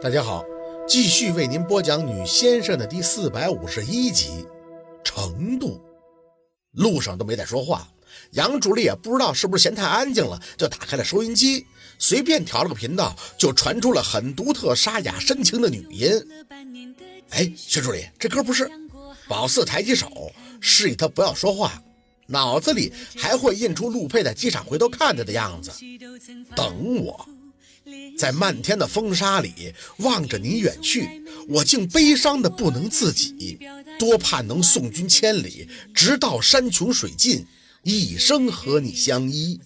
大家好，继续为您播讲《女先生》的第四百五十一集。程度，路上都没再说话。杨助理也不知道是不是嫌太安静了，就打开了收音机，随便调了个频道，就传出了很独特、沙哑、深情的女音。哎，薛助理，这歌不是？宝四抬起手，示意他不要说话，脑子里还会印出陆佩在机场回头看他的样子。等我。在漫天的风沙里望着你远去，我竟悲伤的不能自己。多盼能送君千里，直到山穷水尽，一生和你相依。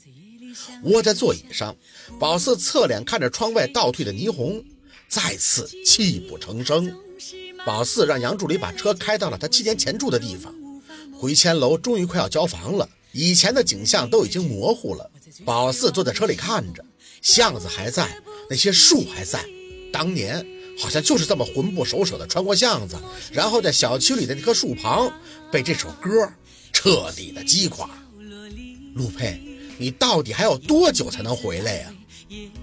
窝在座椅上，宝四侧脸看着窗外倒退的霓虹，再次泣不成声。宝四让杨助理把车开到了他七年前住的地方。回迁楼终于快要交房了，以前的景象都已经模糊了。宝四坐在车里看着。巷子还在，那些树还在，当年好像就是这么魂不守舍的穿过巷子，然后在小区里的那棵树旁被这首歌彻底的击垮。陆佩，你到底还要多久才能回来呀？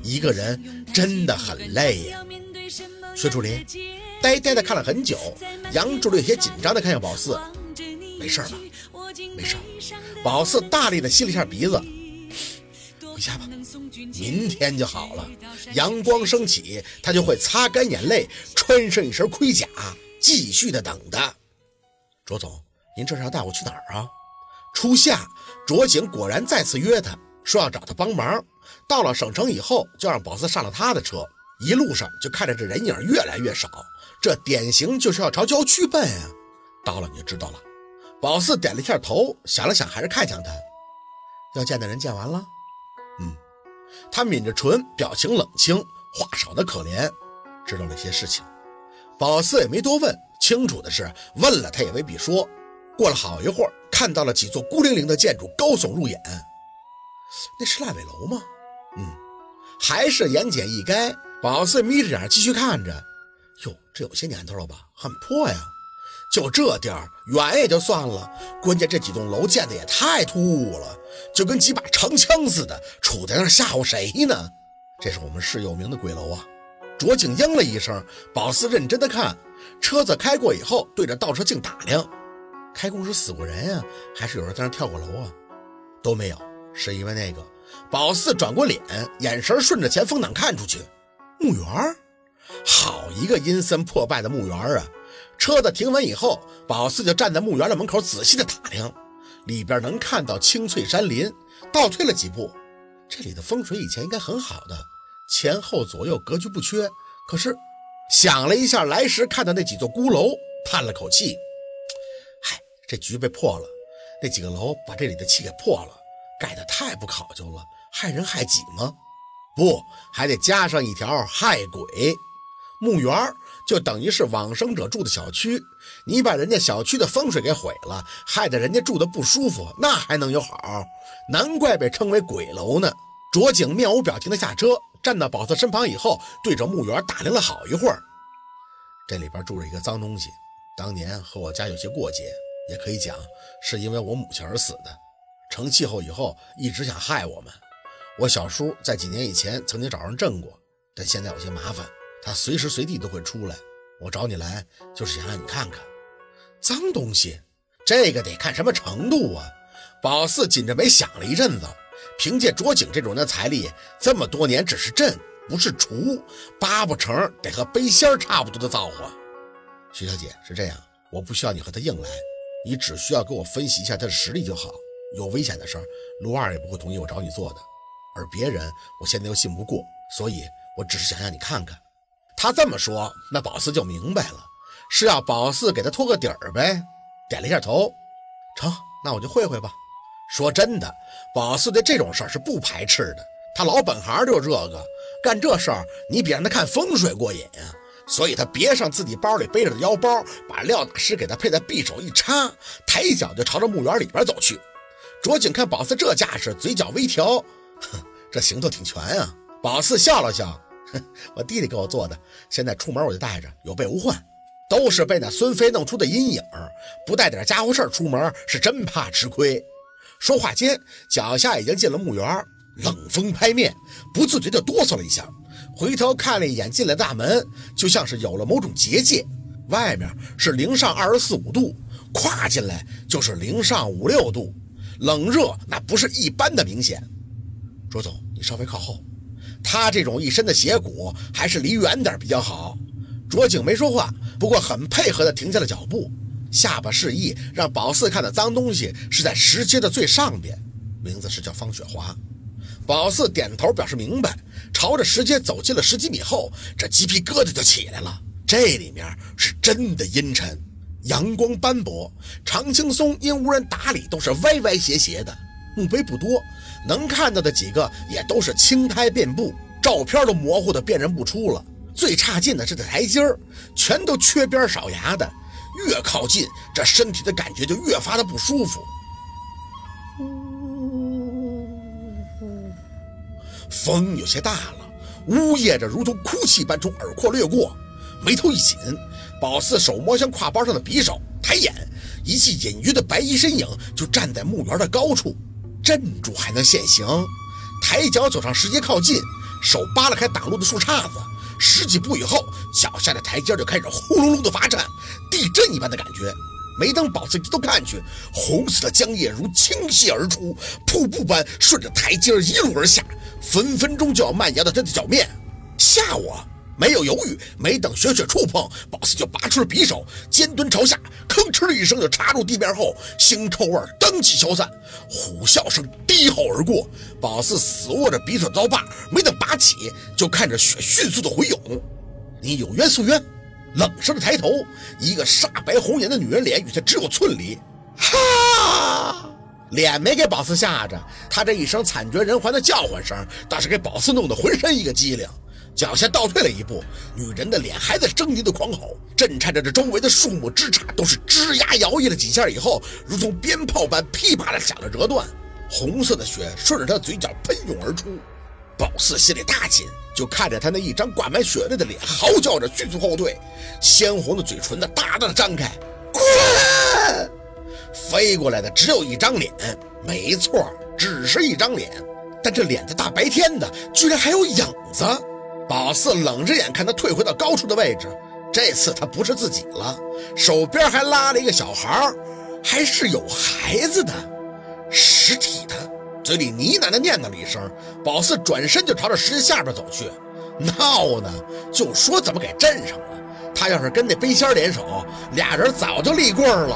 一个人真的很累呀。薛助理呆呆的看了很久，杨助理有些紧张的看向宝四，没事吧？没事。宝四大力的吸了一下鼻子。一下吧，明天就好了。阳光升起，他就会擦干眼泪，穿上一身盔甲，继续的等着。卓总，您这是要带我去哪儿啊？初夏，卓景果然再次约他，说要找他帮忙。到了省城以后，就让宝四上了他的车。一路上就看着这人影越来越少，这典型就是要朝郊区奔啊。到了你就知道了。宝四点了一下头，想了想，还是看向他。要见的人见完了。他抿着唇，表情冷清，话少的可怜。知道了一些事情，宝四也没多问。清楚的是，问了他也未必说。过了好一会儿，看到了几座孤零零的建筑高耸入眼。那是烂尾楼吗？嗯，还是言简意赅。宝四眯着眼继续看着。哟，这有些年头了吧？很破呀。就这地儿远也就算了，关键这几栋楼建的也太突兀了，就跟几把长枪似的，杵在那吓唬谁呢？这是我们市有名的鬼楼啊！卓景应了一声，宝四认真的看，车子开过以后，对着倒车镜打量，开工时死过人呀，还是有人在那跳过楼啊？都没有，是因为那个。宝四转过脸，眼神顺着前风挡看出去，墓园好一个阴森破败的墓园啊！车子停稳以后，宝四就站在墓园的门口，仔细的打量，里边能看到青翠山林。倒退了几步，这里的风水以前应该很好的，前后左右格局不缺。可是想了一下，来时看到那几座孤楼，叹了口气：“嗨，这局被破了。那几个楼把这里的气给破了，盖得太不考究了，害人害己吗？不，还得加上一条害鬼。墓园。”就等于是往生者住的小区，你把人家小区的风水给毁了，害得人家住的不舒服，那还能有好？难怪被称为鬼楼呢。卓景面无表情的下车，站到宝四身旁以后，对着墓园打量了好一会儿。这里边住着一个脏东西，当年和我家有些过节，也可以讲是因为我母亲而死的。成气候以后，一直想害我们。我小叔在几年以前曾经找人镇过，但现在有些麻烦。他随时随地都会出来，我找你来就是想让你看看脏东西，这个得看什么程度啊！宝四紧着眉想了一阵子，凭借卓景这种人的财力，这么多年只是镇不是除，八不成得和背仙差不多的造化。徐小姐是这样，我不需要你和他硬来，你只需要给我分析一下他的实力就好。有危险的事儿，卢二也不会同意我找你做的，而别人我现在又信不过，所以我只是想让你看看。他这么说，那宝四就明白了，是要宝四给他托个底儿呗。点了一下头，成，那我就会会吧。说真的，宝四对这种事儿是不排斥的，他老本行就这个，干这事儿你比让他看风水过瘾呀。所以他别上自己包里背着的腰包，把廖大师给他配在匕首一插，抬脚就朝着墓园里边走去。卓景看宝四这架势，嘴角微挑，哼，这行头挺全啊。宝四笑了笑。我弟弟给我做的，现在出门我就带着，有备无患。都是被那孙飞弄出的阴影，不带点家伙事儿出门是真怕吃亏。说话间，脚下已经进了墓园，冷风拍面，不自觉就哆嗦了一下，回头看了一眼进来大门，就像是有了某种结界，外面是零上二十四五度，跨进来就是零上五六度，冷热那不是一般的明显。卓总，你稍微靠后，他这种一身的邪骨，还是离远点比较好。卓景没说话，不过很配合的停下了脚步，下巴示意让宝四看的脏东西是在石阶的最上边，名字是叫方雪华。宝四点头表示明白，朝着石阶走进了十几米后，这鸡皮疙瘩就起来了。这里面是真的阴沉，阳光斑驳，常青松因无人打理都是歪歪斜斜的，墓碑不多，能看到的几个也都是青苔遍布，照片都模糊的辨认不出了。最差劲的是这台阶儿，全都缺边少牙的，越靠近这身体的感觉就越发的不舒服。风有些大了，呜咽着如同哭泣般从耳廓掠过，眉头一紧，宝四手摸向挎包上的匕首，抬眼，一记隐约的白衣身影就站在墓园的高处，镇住还能现形，抬脚走上石阶靠近，手扒拉开挡路的树杈子，十几步以后，脚下的台阶就开始呼隆隆的发颤，地震一般的感觉。没等宝四低头看去，红色的浆液如倾泻而出，瀑布般顺着台阶一路而下，分分钟就要蔓延到他的脚面。吓我！没有犹豫，没等雪雪触碰，宝四就拔出了匕首，尖蹲朝下，吭哧的一声就插入地面后，腥臭味当即消散，虎啸声低吼而过。宝四死握着匕首刀把，没等拔起，就看着血迅速的回涌。你有冤诉冤。冷声的抬头，一个煞白红颜的女人脸与他只有寸离。哈！脸没给宝四吓着，他这一声惨绝人寰的叫唤声，倒是给宝四弄得浑身一个激灵，脚下倒退了一步。女人的脸还在狰狞的狂吼，震颤着这周围的树木枝杈都是吱呀摇曳了几下以后，如同鞭炮般噼啪的响了折断，红色的血顺着他嘴角喷涌而出。宝四心里大紧，就看着他那一张挂满血泪的脸，嚎叫着迅速后退，鲜红的嘴唇子大大的张开，滚！飞过来的只有一张脸，没错，只是一张脸，但这脸的大白天的，居然还有影子。宝四冷着眼看他退回到高处的位置，这次他不是自己了，手边还拉了一个小孩，还是有孩子的实体的。嘴里呢喃的念叨了一声，宝四转身就朝着石阶下边走去。闹呢，就说怎么给震上了。他要是跟那背仙联手，俩人早就立棍了。